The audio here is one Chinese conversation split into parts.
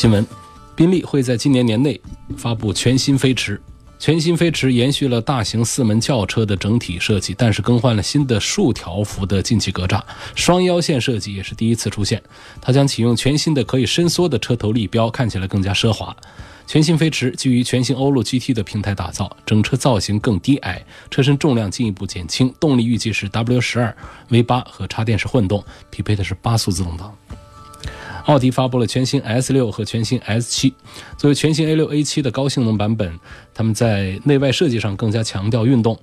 新闻：宾利会在今年年内发布全新飞驰。全新飞驰延续了大型四门轿车的整体设计，但是更换了新的竖条幅的进气格栅，双腰线设计也是第一次出现。它将启用全新的可以伸缩的车头立标，看起来更加奢华。全新飞驰基于全新欧陆 GT 的平台打造，整车造型更低矮，车身重量进一步减轻，动力预计是 W 十二 V 八和插电式混动，匹配的是八速自动挡。奥迪发布了全新 S 六和全新 S 七，作为全新 A 六 A 七的高性能版本，他们在内外设计上更加强调运动。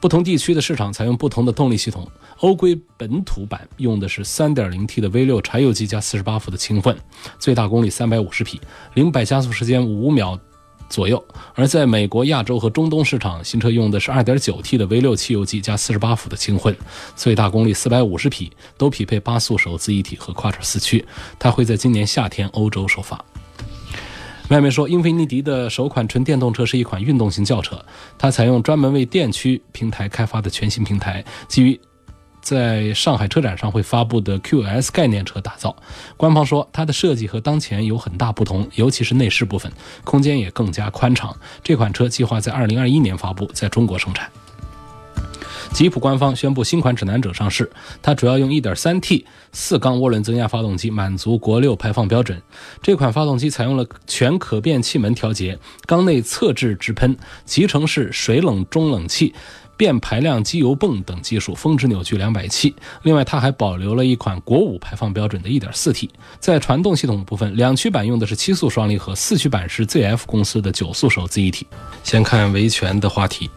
不同地区的市场采用不同的动力系统。欧规本土版用的是 3.0T 的 V6 柴油机加48伏的轻混，最大功率350匹，零百加速时间5秒。左右，而在美国、亚洲和中东市场，新车用的是 2.9T 的 V6 汽油机加48伏的轻混，最大功率450匹，都匹配八速手自一体和 Quattro 四驱。它会在今年夏天欧洲首发。外媒说，英菲尼迪的首款纯电动车是一款运动型轿车，它采用专门为电驱平台开发的全新平台，基于。在上海车展上会发布的 QS 概念车打造，官方说它的设计和当前有很大不同，尤其是内饰部分，空间也更加宽敞。这款车计划在2021年发布，在中国生产。吉普官方宣布新款指南者上市，它主要用 1.3T 四缸涡轮增压发动机，满足国六排放标准。这款发动机采用了全可变气门调节、缸内侧置直喷、集成式水冷中冷器。变排量机油泵等技术，峰值扭矩两百七。另外，它还保留了一款国五排放标准的 1.4T。在传动系统部分，两驱版用的是七速双离合，四驱版是 ZF 公司的九速手自一体。先看维权的话题，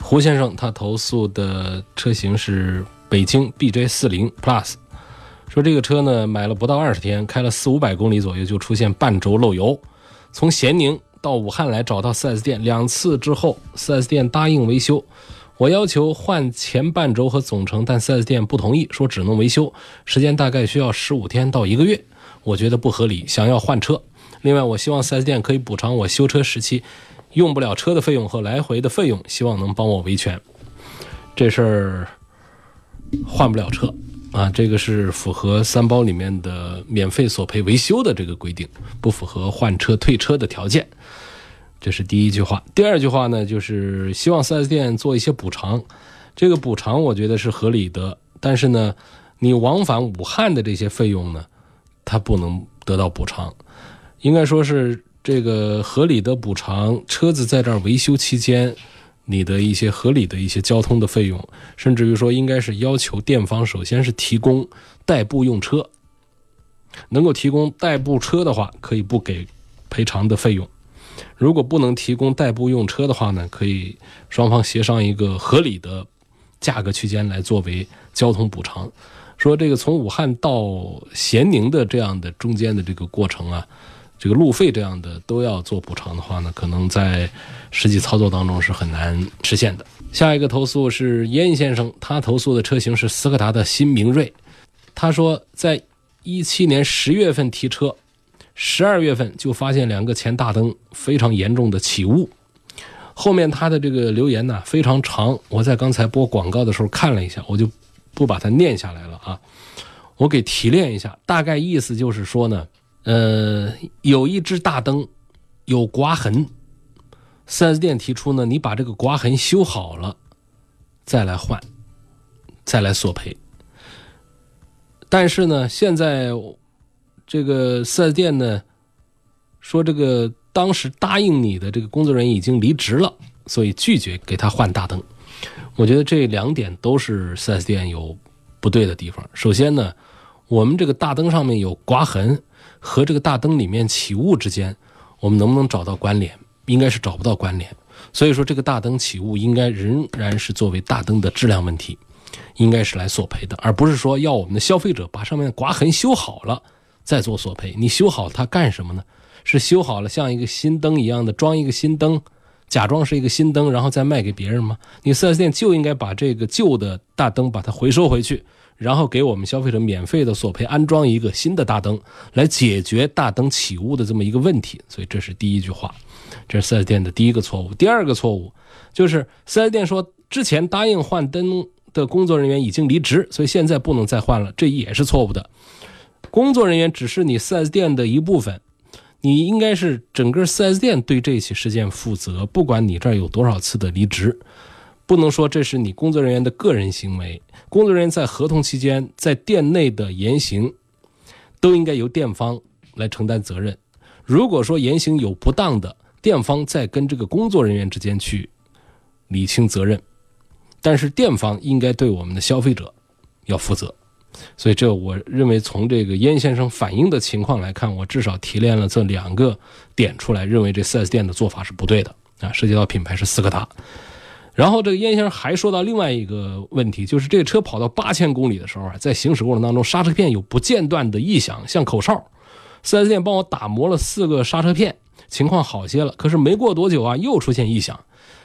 胡先生他投诉的车型是北京 BJ40 Plus，说这个车呢买了不到二十天，开了四五百公里左右就出现半轴漏油，从咸宁到武汉来找到 4S 店两次之后，4S 店答应维修。我要求换前半轴和总成，但 4S 店不同意，说只能维修，时间大概需要十五天到一个月，我觉得不合理，想要换车。另外，我希望 4S 店可以补偿我修车时期用不了车的费用和来回的费用，希望能帮我维权。这事儿换不了车啊，这个是符合三包里面的免费索赔维修的这个规定，不符合换车退车的条件。这是第一句话，第二句话呢，就是希望 4S 店做一些补偿。这个补偿我觉得是合理的，但是呢，你往返武汉的这些费用呢，它不能得到补偿。应该说是这个合理的补偿，车子在这儿维修期间，你的一些合理的一些交通的费用，甚至于说应该是要求店方首先是提供代步用车，能够提供代步车的话，可以不给赔偿的费用。如果不能提供代步用车的话呢，可以双方协商一个合理的价格区间来作为交通补偿。说这个从武汉到咸宁的这样的中间的这个过程啊，这个路费这样的都要做补偿的话呢，可能在实际操作当中是很难实现的。下一个投诉是燕先生，他投诉的车型是斯柯达的新明锐。他说，在一七年十月份提车。十二月份就发现两个前大灯非常严重的起雾，后面他的这个留言呢非常长，我在刚才播广告的时候看了一下，我就不把它念下来了啊，我给提炼一下，大概意思就是说呢，呃，有一只大灯有刮痕，4S 店提出呢，你把这个刮痕修好了再来换，再来索赔，但是呢，现在。这个四 S 店呢，说这个当时答应你的这个工作人员已经离职了，所以拒绝给他换大灯。我觉得这两点都是四 S 店有不对的地方。首先呢，我们这个大灯上面有刮痕和这个大灯里面起雾之间，我们能不能找到关联？应该是找不到关联。所以说，这个大灯起雾应该仍然是作为大灯的质量问题，应该是来索赔的，而不是说要我们的消费者把上面的刮痕修好了。再做索赔。你修好它干什么呢？是修好了像一个新灯一样的装一个新灯，假装是一个新灯，然后再卖给别人吗？你 4S 店就应该把这个旧的大灯把它回收回去，然后给我们消费者免费的索赔，安装一个新的大灯，来解决大灯起雾的这么一个问题。所以这是第一句话，这是 4S 店的第一个错误。第二个错误就是 4S 店说之前答应换灯的工作人员已经离职，所以现在不能再换了，这也是错误的。工作人员只是你 4S 店的一部分。你应该是整个 4S 店对这起事件负责，不管你这儿有多少次的离职，不能说这是你工作人员的个人行为。工作人员在合同期间在店内的言行，都应该由店方来承担责任。如果说言行有不当的，店方再跟这个工作人员之间去理清责任，但是店方应该对我们的消费者要负责。所以，这我认为从这个燕先生反映的情况来看，我至少提炼了这两个点出来，认为这 4S 店的做法是不对的啊。涉及到品牌是斯柯达。然后，这个燕先生还说到另外一个问题，就是这个车跑到八千公里的时候啊，在行驶过程当中，刹车片有不间断的异响，像口哨。4S 店帮我打磨了四个刹车片，情况好些了。可是没过多久啊，又出现异响。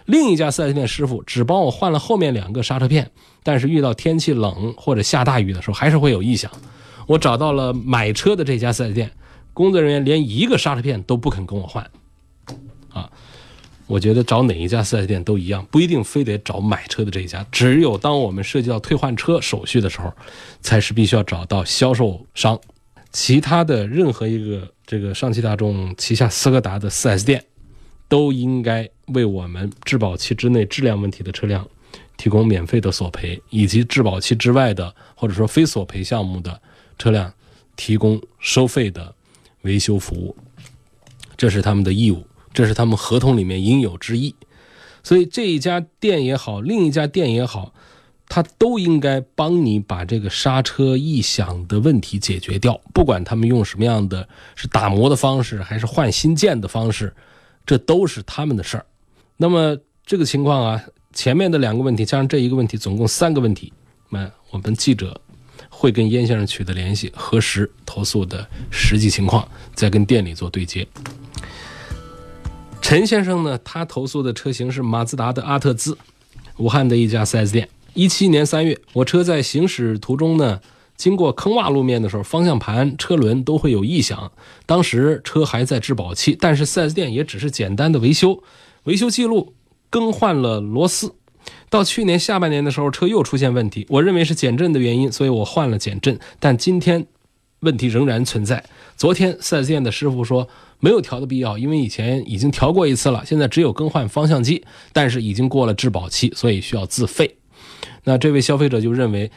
另一家 4S 店师傅只帮我换了后面两个刹车片，但是遇到天气冷或者下大雨的时候，还是会有异响。我找到了买车的这家 4S 店，工作人员连一个刹车片都不肯跟我换。啊，我觉得找哪一家 4S 店都一样，不一定非得找买车的这一家。只有当我们涉及到退换车手续的时候，才是必须要找到销售商。其他的任何一个这个上汽大众旗下斯柯达的 4S 店。都应该为我们质保期之内质量问题的车辆提供免费的索赔，以及质保期之外的或者说非索赔项目的车辆提供收费的维修服务，这是他们的义务，这是他们合同里面应有之义。所以这一家店也好，另一家店也好，他都应该帮你把这个刹车异响的问题解决掉，不管他们用什么样的是打磨的方式，还是换新件的方式。这都是他们的事儿，那么这个情况啊，前面的两个问题加上这一个问题，总共三个问题。那我们记者会跟燕先生取得联系，核实投诉的实际情况，再跟店里做对接。陈先生呢，他投诉的车型是马自达的阿特兹，武汉的一家 4S 店。一七年三月，我车在行驶途中呢。经过坑洼路面的时候，方向盘、车轮都会有异响。当时车还在质保期，但是 4S 店也只是简单的维修，维修记录更换了螺丝。到去年下半年的时候，车又出现问题，我认为是减震的原因，所以我换了减震。但今天问题仍然存在。昨天 4S 店的师傅说没有调的必要，因为以前已经调过一次了，现在只有更换方向机，但是已经过了质保期，所以需要自费。那这位消费者就认为。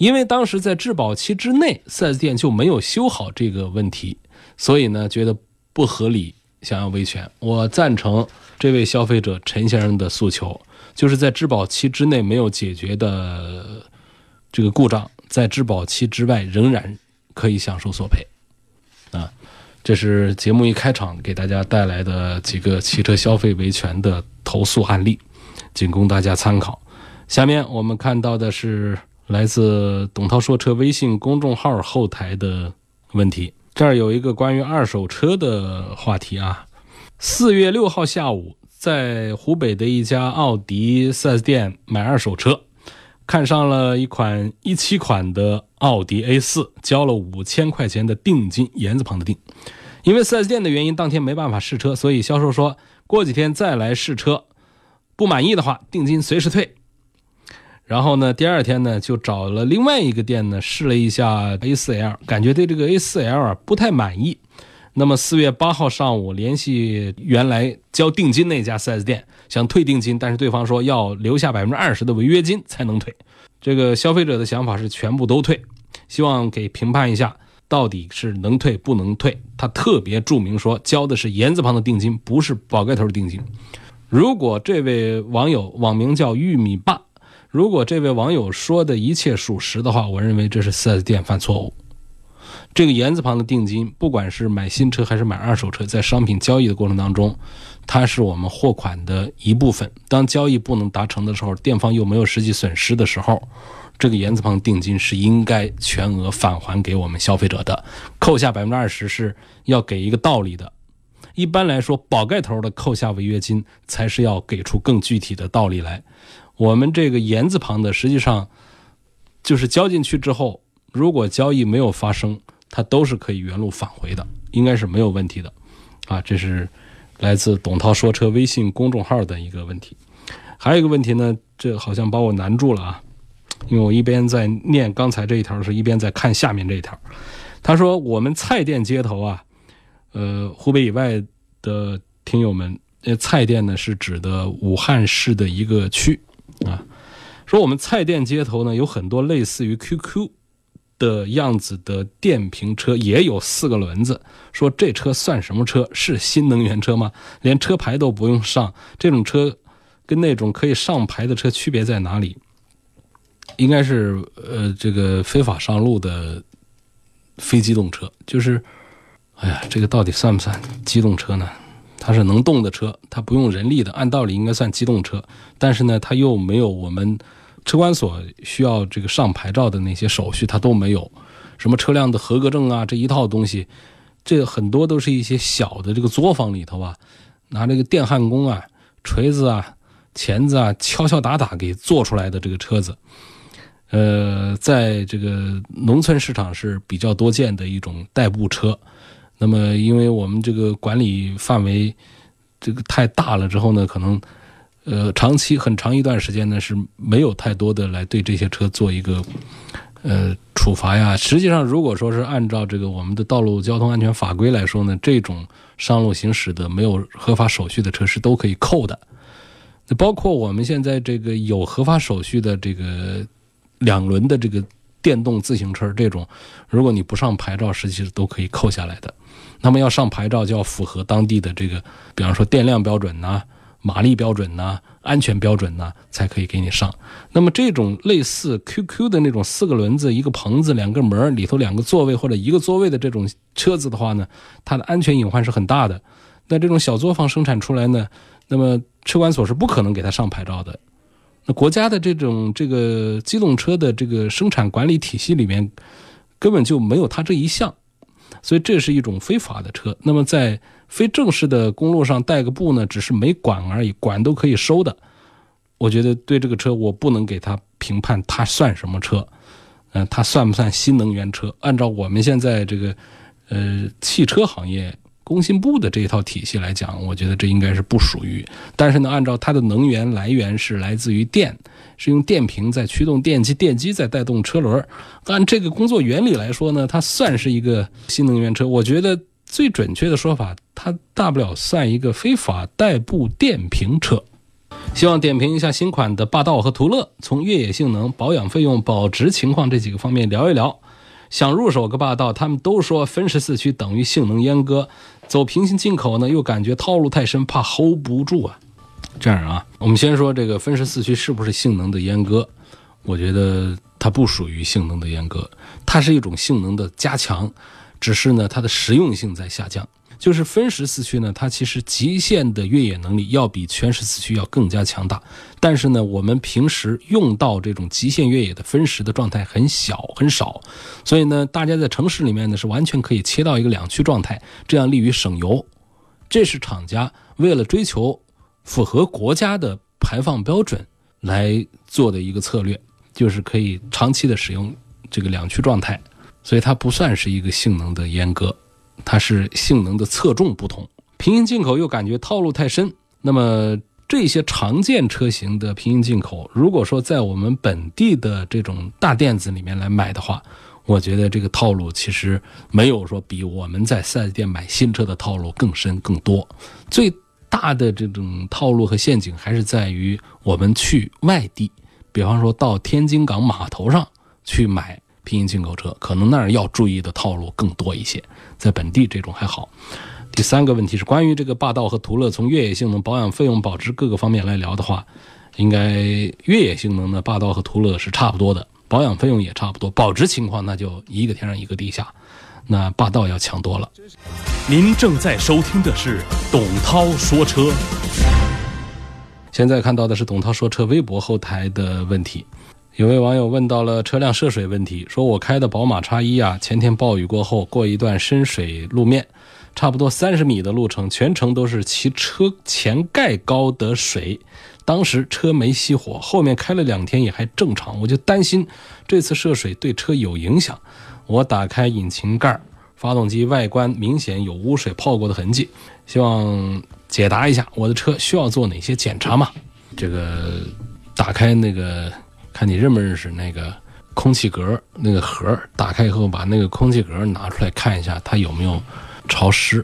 因为当时在质保期之内，4S 店就没有修好这个问题，所以呢觉得不合理，想要维权。我赞成这位消费者陈先生的诉求，就是在质保期之内没有解决的这个故障，在质保期之外仍然可以享受索赔。啊，这是节目一开场给大家带来的几个汽车消费维权的投诉案例，仅供大家参考。下面我们看到的是。来自董涛说车微信公众号后台的问题，这儿有一个关于二手车的话题啊。四月六号下午，在湖北的一家奥迪 4S 店买二手车，看上了一款一七款的奥迪 A4，交了五千块钱的定金，言字旁的定。因为 4S 店的原因，当天没办法试车，所以销售说过几天再来试车，不满意的话，定金随时退。然后呢，第二天呢，就找了另外一个店呢试了一下 A4L，感觉对这个 A4L 啊不太满意。那么四月八号上午联系原来交定金那家 4S 店，想退定金，但是对方说要留下百分之二十的违约金才能退。这个消费者的想法是全部都退，希望给评判一下到底是能退不能退。他特别注明说交的是言字旁的定金，不是宝盖头的定金。如果这位网友网名叫玉米爸。如果这位网友说的一切属实的话，我认为这是 4S 店犯错误。这个言字旁的定金，不管是买新车还是买二手车，在商品交易的过程当中，它是我们货款的一部分。当交易不能达成的时候，店方又没有实际损失的时候，这个言字旁定金是应该全额返还给我们消费者的，扣下百分之二十是要给一个道理的。一般来说，宝盖头的扣下违约金才是要给出更具体的道理来。我们这个言字旁的，实际上就是交进去之后，如果交易没有发生，它都是可以原路返回的，应该是没有问题的。啊，这是来自董涛说车微信公众号的一个问题。还有一个问题呢，这好像把我难住了啊，因为我一边在念刚才这一条的时候，一边在看下面这一条。他说：“我们蔡甸街头啊。”呃，湖北以外的听友们，呃，蔡甸呢是指的武汉市的一个区啊。说我们蔡店街头呢有很多类似于 QQ 的样子的电瓶车，也有四个轮子。说这车算什么车？是新能源车吗？连车牌都不用上，这种车跟那种可以上牌的车区别在哪里？应该是呃，这个非法上路的非机动车，就是。哎呀，这个到底算不算机动车呢？它是能动的车，它不用人力的，按道理应该算机动车。但是呢，它又没有我们车管所需要这个上牌照的那些手续，它都没有。什么车辆的合格证啊，这一套东西，这很多都是一些小的这个作坊里头啊，拿这个电焊工啊、锤子啊、钳子啊，敲敲打打给做出来的这个车子。呃，在这个农村市场是比较多见的一种代步车。那么，因为我们这个管理范围这个太大了之后呢，可能呃长期很长一段时间呢是没有太多的来对这些车做一个呃处罚呀。实际上，如果说是按照这个我们的道路交通安全法规来说呢，这种上路行驶的没有合法手续的车是都可以扣的。那包括我们现在这个有合法手续的这个两轮的这个电动自行车这种，如果你不上牌照，实际是都可以扣下来的。那么要上牌照，就要符合当地的这个，比方说电量标准呐、马力标准呐、安全标准呐，才可以给你上。那么这种类似 QQ 的那种四个轮子、一个棚子、两个门里头两个座位或者一个座位的这种车子的话呢，它的安全隐患是很大的。那这种小作坊生产出来呢，那么车管所是不可能给它上牌照的。那国家的这种这个机动车的这个生产管理体系里面，根本就没有它这一项。所以这是一种非法的车。那么在非正式的公路上带个步呢，只是没管而已，管都可以收的。我觉得对这个车，我不能给他评判它算什么车，嗯，它算不算新能源车？按照我们现在这个呃汽车行业。工信部的这一套体系来讲，我觉得这应该是不属于。但是呢，按照它的能源来源是来自于电，是用电瓶在驱动电机，电机在带动车轮。按这个工作原理来说呢，它算是一个新能源车。我觉得最准确的说法，它大不了算一个非法代步电瓶车。希望点评一下新款的霸道和途乐，从越野性能、保养费用、保值情况这几个方面聊一聊。想入手个霸道，他们都说分时四驱等于性能阉割。走平行进口呢，又感觉套路太深，怕 hold 不住啊。这样啊，我们先说这个分时四驱是不是性能的阉割？我觉得它不属于性能的阉割，它是一种性能的加强，只是呢它的实用性在下降。就是分时四驱呢，它其实极限的越野能力要比全时四驱要更加强大。但是呢，我们平时用到这种极限越野的分时的状态很小很少，所以呢，大家在城市里面呢是完全可以切到一个两驱状态，这样利于省油。这是厂家为了追求符合国家的排放标准来做的一个策略，就是可以长期的使用这个两驱状态，所以它不算是一个性能的阉割。它是性能的侧重不同，平行进口又感觉套路太深。那么这些常见车型的平行进口，如果说在我们本地的这种大店子里面来买的话，我觉得这个套路其实没有说比我们在四 S 店买新车的套路更深更多。最大的这种套路和陷阱还是在于我们去外地，比方说到天津港码头上去买。平行进口车可能那儿要注意的套路更多一些，在本地这种还好。第三个问题是关于这个霸道和途乐从越野性能、保养费用、保值各个方面来聊的话，应该越野性能呢，霸道和途乐是差不多的，保养费用也差不多，保值情况那就一个天上一个地下，那霸道要强多了。您正在收听的是董涛说车，现在看到的是董涛说车微博后台的问题。有位网友问到了车辆涉水问题，说我开的宝马叉一啊，前天暴雨过后过一段深水路面，差不多三十米的路程，全程都是骑车前盖高的水。当时车没熄火，后面开了两天也还正常，我就担心这次涉水对车有影响。我打开引擎盖，发动机外观明显有污水泡过的痕迹，希望解答一下我的车需要做哪些检查吗？这个打开那个，看你认不认识那个空气格那个盒，打开以后把那个空气格拿出来看一下，它有没有潮湿。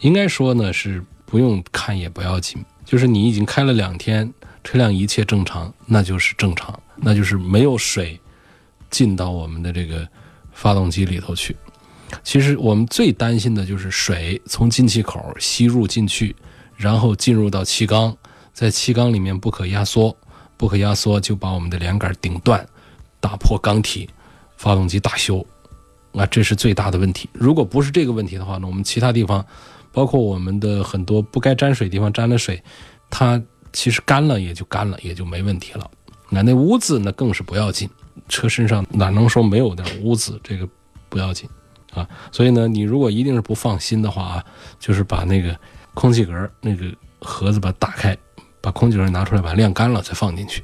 应该说呢是不用看也不要紧，就是你已经开了两天，车辆一切正常，那就是正常，那就是没有水进到我们的这个发动机里头去。其实我们最担心的就是水从进气口吸入进去，然后进入到气缸，在气缸里面不可压缩，不可压缩就把我们的连杆顶断，打破缸体，发动机大修，啊，这是最大的问题。如果不是这个问题的话呢，我们其他地方，包括我们的很多不该沾水地方沾了水，它其实干了也就干了，也就没问题了。那那污渍那更是不要紧，车身上哪能说没有点污渍？这个不要紧。啊，所以呢，你如果一定是不放心的话啊，就是把那个空气格那个盒子把它打开，把空气格拿出来，把它晾干了再放进去，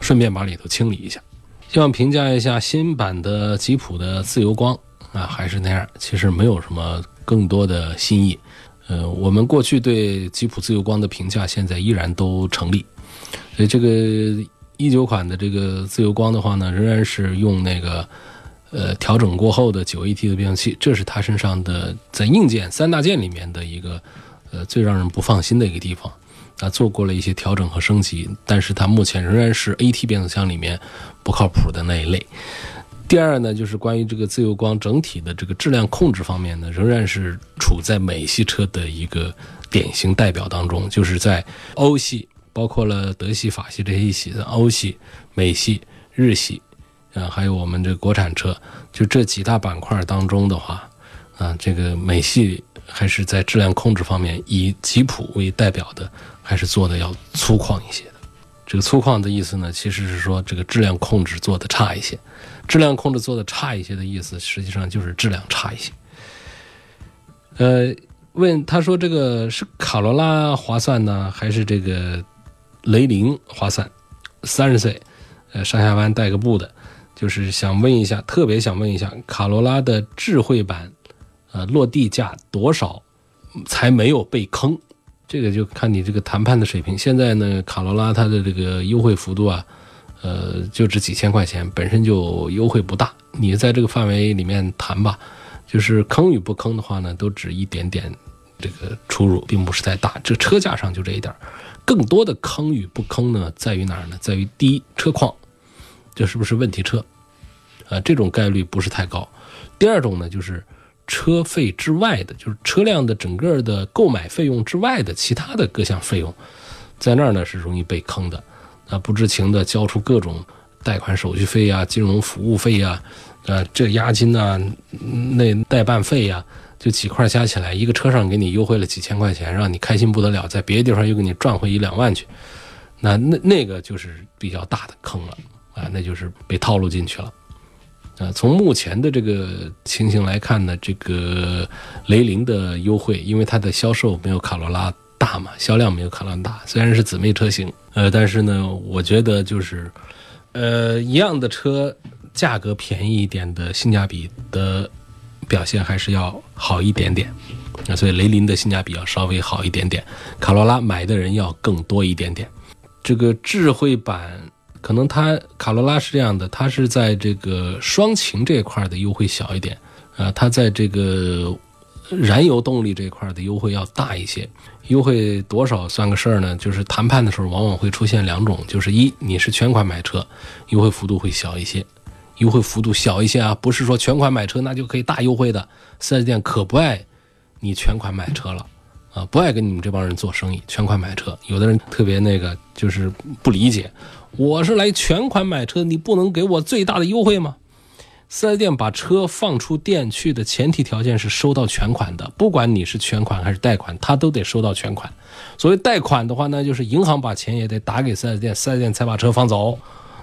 顺便把里头清理一下。希望评价一下新版的吉普的自由光啊，还是那样，其实没有什么更多的新意。呃，我们过去对吉普自由光的评价现在依然都成立。所以这个一九款的这个自由光的话呢，仍然是用那个。呃，调整过后的九 AT 的变速器，这是它身上的在硬件三大件里面的一个呃最让人不放心的一个地方。它，做过了一些调整和升级，但是它目前仍然是 AT 变速箱里面不靠谱的那一类。第二呢，就是关于这个自由光整体的这个质量控制方面呢，仍然是处在美系车的一个典型代表当中，就是在欧系，包括了德系、法系这些一起的欧系、美系、日系。啊，还有我们这个国产车，就这几大板块当中的话，啊，这个美系还是在质量控制方面，以吉普为代表的，还是做的要粗犷一些的。这个粗犷的意思呢，其实是说这个质量控制做的差一些。质量控制做的差一些的意思，实际上就是质量差一些。呃，问他说这个是卡罗拉划算呢，还是这个雷凌划算？三十岁，呃，上下班带个步的。就是想问一下，特别想问一下，卡罗拉的智慧版，呃，落地价多少才没有被坑？这个就看你这个谈判的水平。现在呢，卡罗拉它的这个优惠幅度啊，呃，就值几千块钱，本身就优惠不大。你在这个范围里面谈吧，就是坑与不坑的话呢，都只一点点这个出入，并不是太大。这车价上就这一点更多的坑与不坑呢，在于哪儿呢？在于第一，车况，这是不是问题车？啊，这种概率不是太高。第二种呢，就是车费之外的，就是车辆的整个的购买费用之外的其他的各项费用，在那儿呢是容易被坑的。啊，不知情的交出各种贷款手续费呀、金融服务费呀、啊这押金呐、那代办费呀，就几块加起来，一个车上给你优惠了几千块钱，让你开心不得了，在别的地方又给你赚回一两万去，那那那个就是比较大的坑了啊，那就是被套路进去了。啊，从目前的这个情形来看呢，这个雷凌的优惠，因为它的销售没有卡罗拉大嘛，销量没有卡罗拉大，虽然是姊妹车型，呃，但是呢，我觉得就是，呃，一样的车，价格便宜一点的性价比的表现还是要好一点点，那，所以雷凌的性价比要稍微好一点点，卡罗拉买的人要更多一点点，这个智慧版。可能它卡罗拉是这样的，它是在这个双擎这块的优惠小一点，啊，它在这个燃油动力这块的优惠要大一些。优惠多少算个事儿呢？就是谈判的时候往往会出现两种，就是一你是全款买车，优惠幅度会小一些，优惠幅度小一些啊，不是说全款买车那就可以大优惠的。四 S 店可不爱你全款买车了，啊，不爱跟你们这帮人做生意，全款买车。有的人特别那个，就是不理解。我是来全款买车，你不能给我最大的优惠吗？四 S 店把车放出店去的前提条件是收到全款的，不管你是全款还是贷款，他都得收到全款。所谓贷款的话呢，就是银行把钱也得打给四 S 店，四 S 店才把车放走。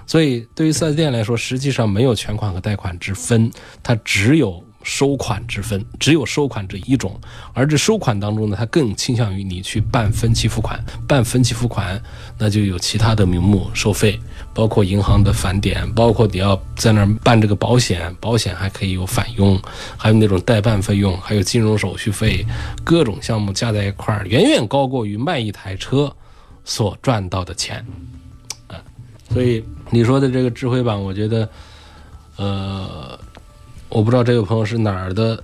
所以对于 4S 店来说，实际上没有全款和贷款之分，它只有收款之分，只有收款这一种。而这收款当中呢，它更倾向于你去办分期付款，办分期付款那就有其他的名目收费，包括银行的返点，包括你要在那儿办这个保险，保险还可以有返佣，还有那种代办费用，还有金融手续费，各种项目加在一块儿，远远高过于卖一台车所赚到的钱。啊所以你说的这个智慧版，我觉得，呃，我不知道这位朋友是哪儿的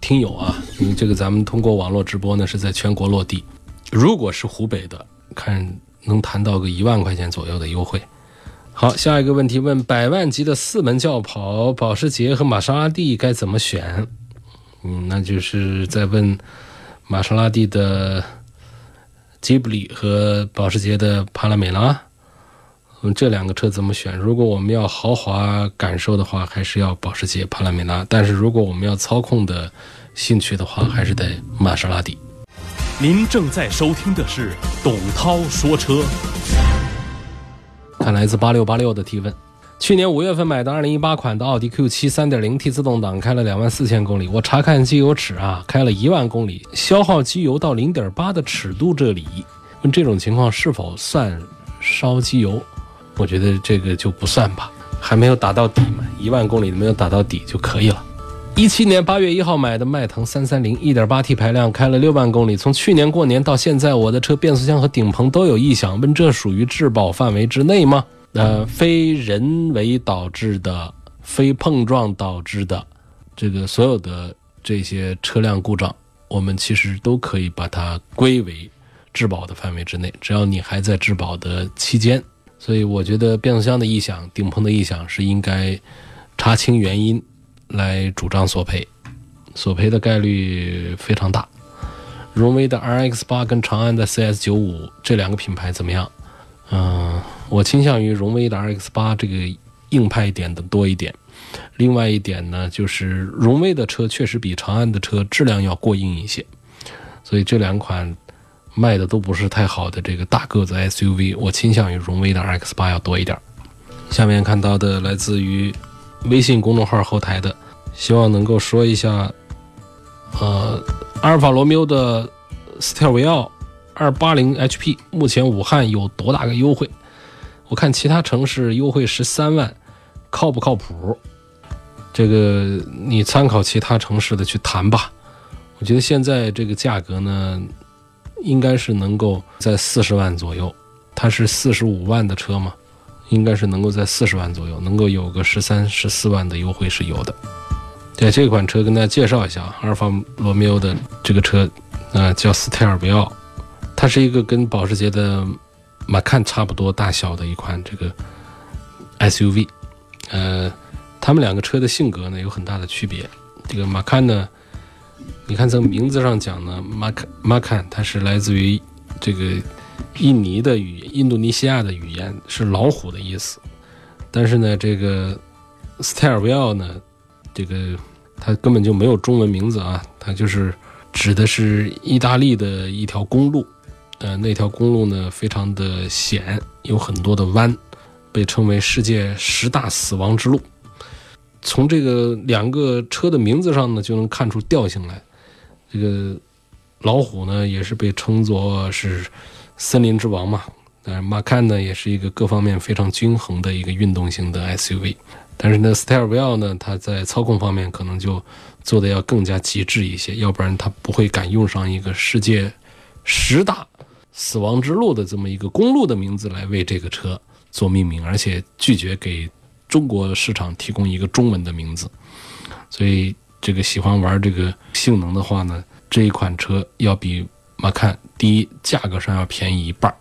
听友啊？因为这个咱们通过网络直播呢，是在全国落地。如果是湖北的，看能谈到个一万块钱左右的优惠。好，下一个问题问：百万级的四门轿跑，保时捷和玛莎拉蒂该怎么选？嗯，那就是在问玛莎拉蒂的吉布力和保时捷的帕拉梅拉。嗯，这两个车怎么选？如果我们要豪华感受的话，还是要保时捷帕拉梅拉；但是如果我们要操控的兴趣的话，还是得玛莎拉蒂。您正在收听的是董涛说车。看来自八六八六的提问：去年五月份买的二零一八款的奥迪 Q 七三点零 T 自动挡，开了两万四千公里。我查看机油尺啊，开了一万公里，消耗机油到零点八的尺度这里，问这种情况是否算烧机油？我觉得这个就不算吧，还没有打到底嘛，一万公里没有打到底就可以了。一七年八月一号买的迈腾三三零，一点八 T 排量，开了六万公里。从去年过年到现在，我的车变速箱和顶棚都有异响，问这属于质保范围之内吗？呃，非人为导致的、非碰撞导致的，这个所有的这些车辆故障，我们其实都可以把它归为质保的范围之内，只要你还在质保的期间。所以我觉得变速箱的异响、顶棚的异响是应该查清原因来主张索赔，索赔的概率非常大。荣威的 RX 八跟长安的 CS 九五这两个品牌怎么样？嗯，我倾向于荣威的 RX 八这个硬派一点的多一点。另外一点呢，就是荣威的车确实比长安的车质量要过硬一些，所以这两款。卖的都不是太好的这个大个子 SUV，我倾向于荣威的 RX 八要多一点。下面看到的来自于微信公众号后台的，希望能够说一下，呃，阿尔法罗密欧的斯特维奥二八零 HP 目前武汉有多大个优惠？我看其他城市优惠十三万，靠不靠谱？这个你参考其他城市的去谈吧。我觉得现在这个价格呢。应该是能够在四十万左右，它是四十五万的车嘛，应该是能够在四十万左右，能够有个十三、十四万的优惠是有的。对这款车跟大家介绍一下，阿尔法罗密欧的这个车，啊叫斯泰尔维奥，它是一个跟保时捷的马看差不多大小的一款这个 SUV，呃，他们两个车的性格呢有很大的区别，这个马看呢。你看从名字上讲呢，马卡马坎它是来自于这个印尼的语印度尼西亚的语言，是老虎的意思。但是呢，这个斯泰尔维奥呢，这个它根本就没有中文名字啊，它就是指的是意大利的一条公路。呃，那条公路呢非常的险，有很多的弯，被称为世界十大死亡之路。从这个两个车的名字上呢，就能看出调性来。这个老虎呢，也是被称作是森林之王嘛。但是马看呢，也是一个各方面非常均衡的一个运动型的 SUV。但是呢，斯泰尔维奥呢，它在操控方面可能就做的要更加极致一些，要不然它不会敢用上一个世界十大死亡之路的这么一个公路的名字来为这个车做命名，而且拒绝给。中国市场提供一个中文的名字，所以这个喜欢玩这个性能的话呢，这一款车要比马看第一价格上要便宜一半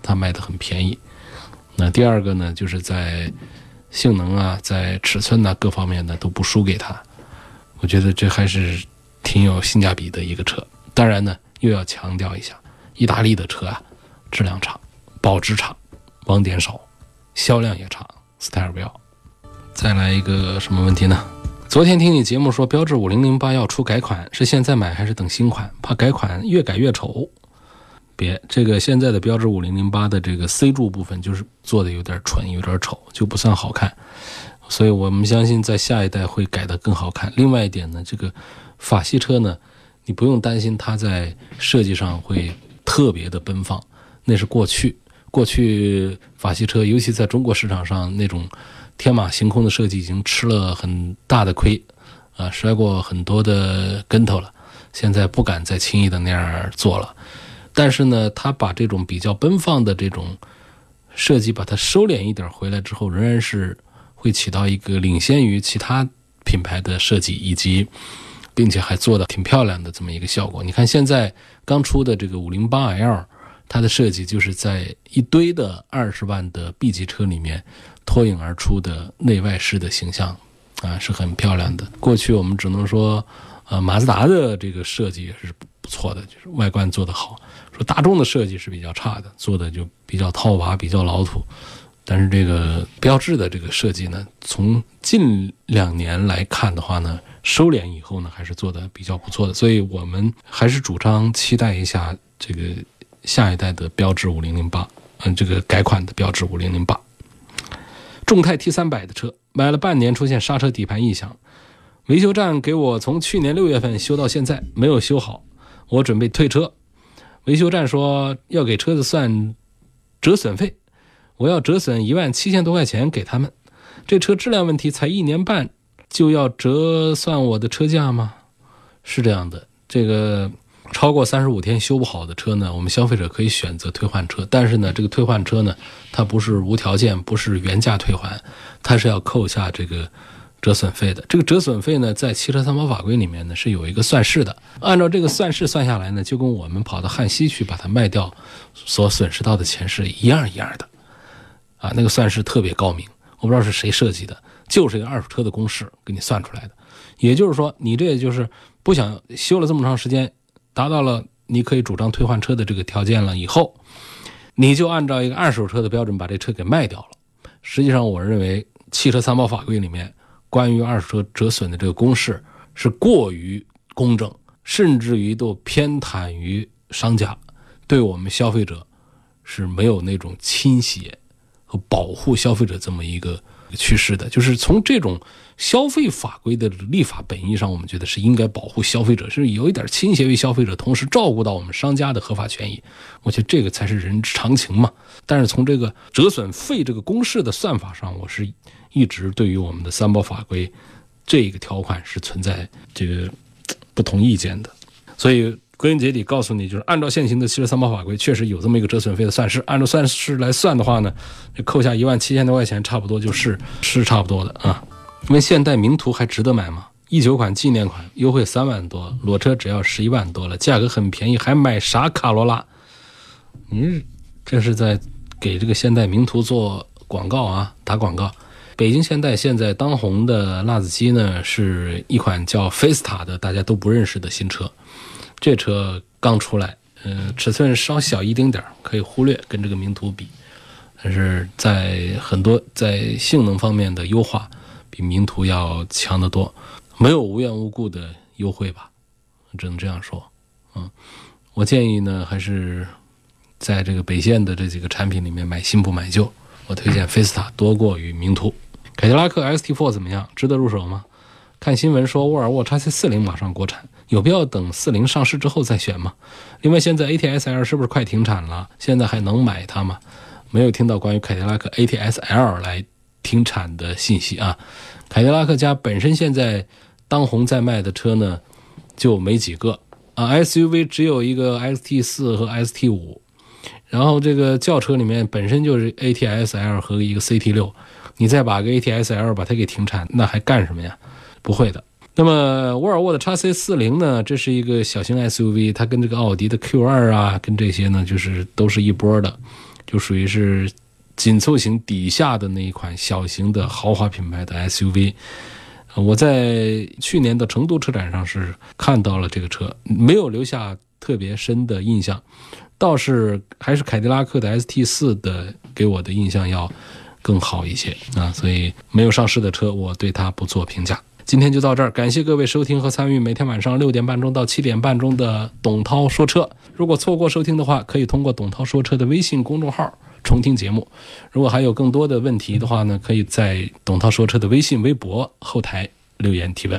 它卖的很便宜。那第二个呢，就是在性能啊，在尺寸呐各方面呢都不输给它。我觉得这还是挺有性价比的一个车。当然呢，又要强调一下，意大利的车啊，质量差，保值差，网点少，销量也差。斯泰尔维奥，再来一个什么问题呢？昨天听你节目说，标致五零零八要出改款，是现在买还是等新款？怕改款越改越丑。别，这个现在的标致五零零八的这个 C 柱部分就是做的有点蠢，有点丑，就不算好看。所以我们相信在下一代会改得更好看。另外一点呢，这个法系车呢，你不用担心它在设计上会特别的奔放，那是过去。过去法系车，尤其在中国市场上，那种天马行空的设计已经吃了很大的亏，啊，摔过很多的跟头了。现在不敢再轻易的那样做了。但是呢，他把这种比较奔放的这种设计，把它收敛一点回来之后，仍然是会起到一个领先于其他品牌的设计，以及并且还做的挺漂亮的这么一个效果。你看现在刚出的这个五零八 L。它的设计就是在一堆的二十万的 B 级车里面脱颖而出的内外饰的形象，啊，是很漂亮的。过去我们只能说，呃，马自达的这个设计也是不错的，就是外观做得好。说大众的设计是比较差的，做的就比较套娃，比较老土。但是这个标志的这个设计呢，从近两年来看的话呢，收敛以后呢，还是做的比较不错的。所以我们还是主张期待一下这个。下一代的标致五零零八，嗯，这个改款的标致五零零八，众泰 T 三百的车买了半年，出现刹车底盘异响，维修站给我从去年六月份修到现在没有修好，我准备退车，维修站说要给车子算折损费，我要折损一万七千多块钱给他们，这车质量问题才一年半就要折算我的车价吗？是这样的，这个。超过三十五天修不好的车呢，我们消费者可以选择退换车。但是呢，这个退换车呢，它不是无条件，不是原价退还，它是要扣下这个折损费的。这个折损费呢，在汽车三包法规里面呢是有一个算式的。按照这个算式算下来呢，就跟我们跑到汉西去把它卖掉所损失到的钱是一样一样的。啊，那个算式特别高明，我不知道是谁设计的，就是一个二手车的公式给你算出来的。也就是说，你这也就是不想修了这么长时间。达到了你可以主张退换车的这个条件了以后，你就按照一个二手车的标准把这车给卖掉了。实际上，我认为汽车三包法规里面关于二手车折损的这个公式是过于公正，甚至于都偏袒于商家，对我们消费者是没有那种倾斜和保护消费者这么一个趋势的。就是从这种。消费法规的立法本意上，我们觉得是应该保护消费者，是有一点倾斜于消费者，同时照顾到我们商家的合法权益。我觉得这个才是人之常情嘛。但是从这个折损费这个公式的算法上，我是一直对于我们的三包法规这个条款是存在这个不同意见的。所以归根结底告诉你，就是按照现行的汽车三包法规，确实有这么一个折损费的算式。按照算式来算的话呢，扣下一万七千多块钱，差不多就是是差不多的啊。问现代名图还值得买吗？一九款纪念款优惠三万多，裸车只要十一万多了，价格很便宜，还买啥卡罗拉？您这是在给这个现代名图做广告啊？打广告。北京现代现在当红的辣子鸡呢，是一款叫菲斯塔的，大家都不认识的新车。这车刚出来，嗯，尺寸稍小一丁点儿，可以忽略，跟这个名图比，但是在很多在性能方面的优化。比名图要强得多，没有无缘无故的优惠吧，只能这样说。嗯，我建议呢，还是在这个北线的这几个产品里面买新不买旧。我推荐菲斯塔多过于名图。凯迪拉克 XT4 怎么样？值得入手吗？看新闻说沃尔沃 x C 四零马上国产，有必要等四零上市之后再选吗？另外，现在 ATS-L 是不是快停产了？现在还能买它吗？没有听到关于凯迪拉克 ATS-L 来。停产的信息啊，凯迪拉克家本身现在当红在卖的车呢，就没几个啊，SUV 只有一个 XT 四和 ST 五，然后这个轿车里面本身就是 ATS-L 和一个 CT 六，你再把个 ATS-L 把它给停产，那还干什么呀？不会的。那么沃尔沃的 x C 四零呢，这是一个小型 SUV，它跟这个奥迪的 Q 二啊，跟这些呢就是都是一波的，就属于是。紧凑型底下的那一款小型的豪华品牌的 SUV，我在去年的成都车展上是看到了这个车，没有留下特别深的印象，倒是还是凯迪拉克的 ST 四的给我的印象要更好一些啊，所以没有上市的车，我对它不做评价。今天就到这儿，感谢各位收听和参与每天晚上六点半钟到七点半钟的董涛说车。如果错过收听的话，可以通过董涛说车的微信公众号重听节目。如果还有更多的问题的话呢，可以在董涛说车的微信、微博后台留言提问。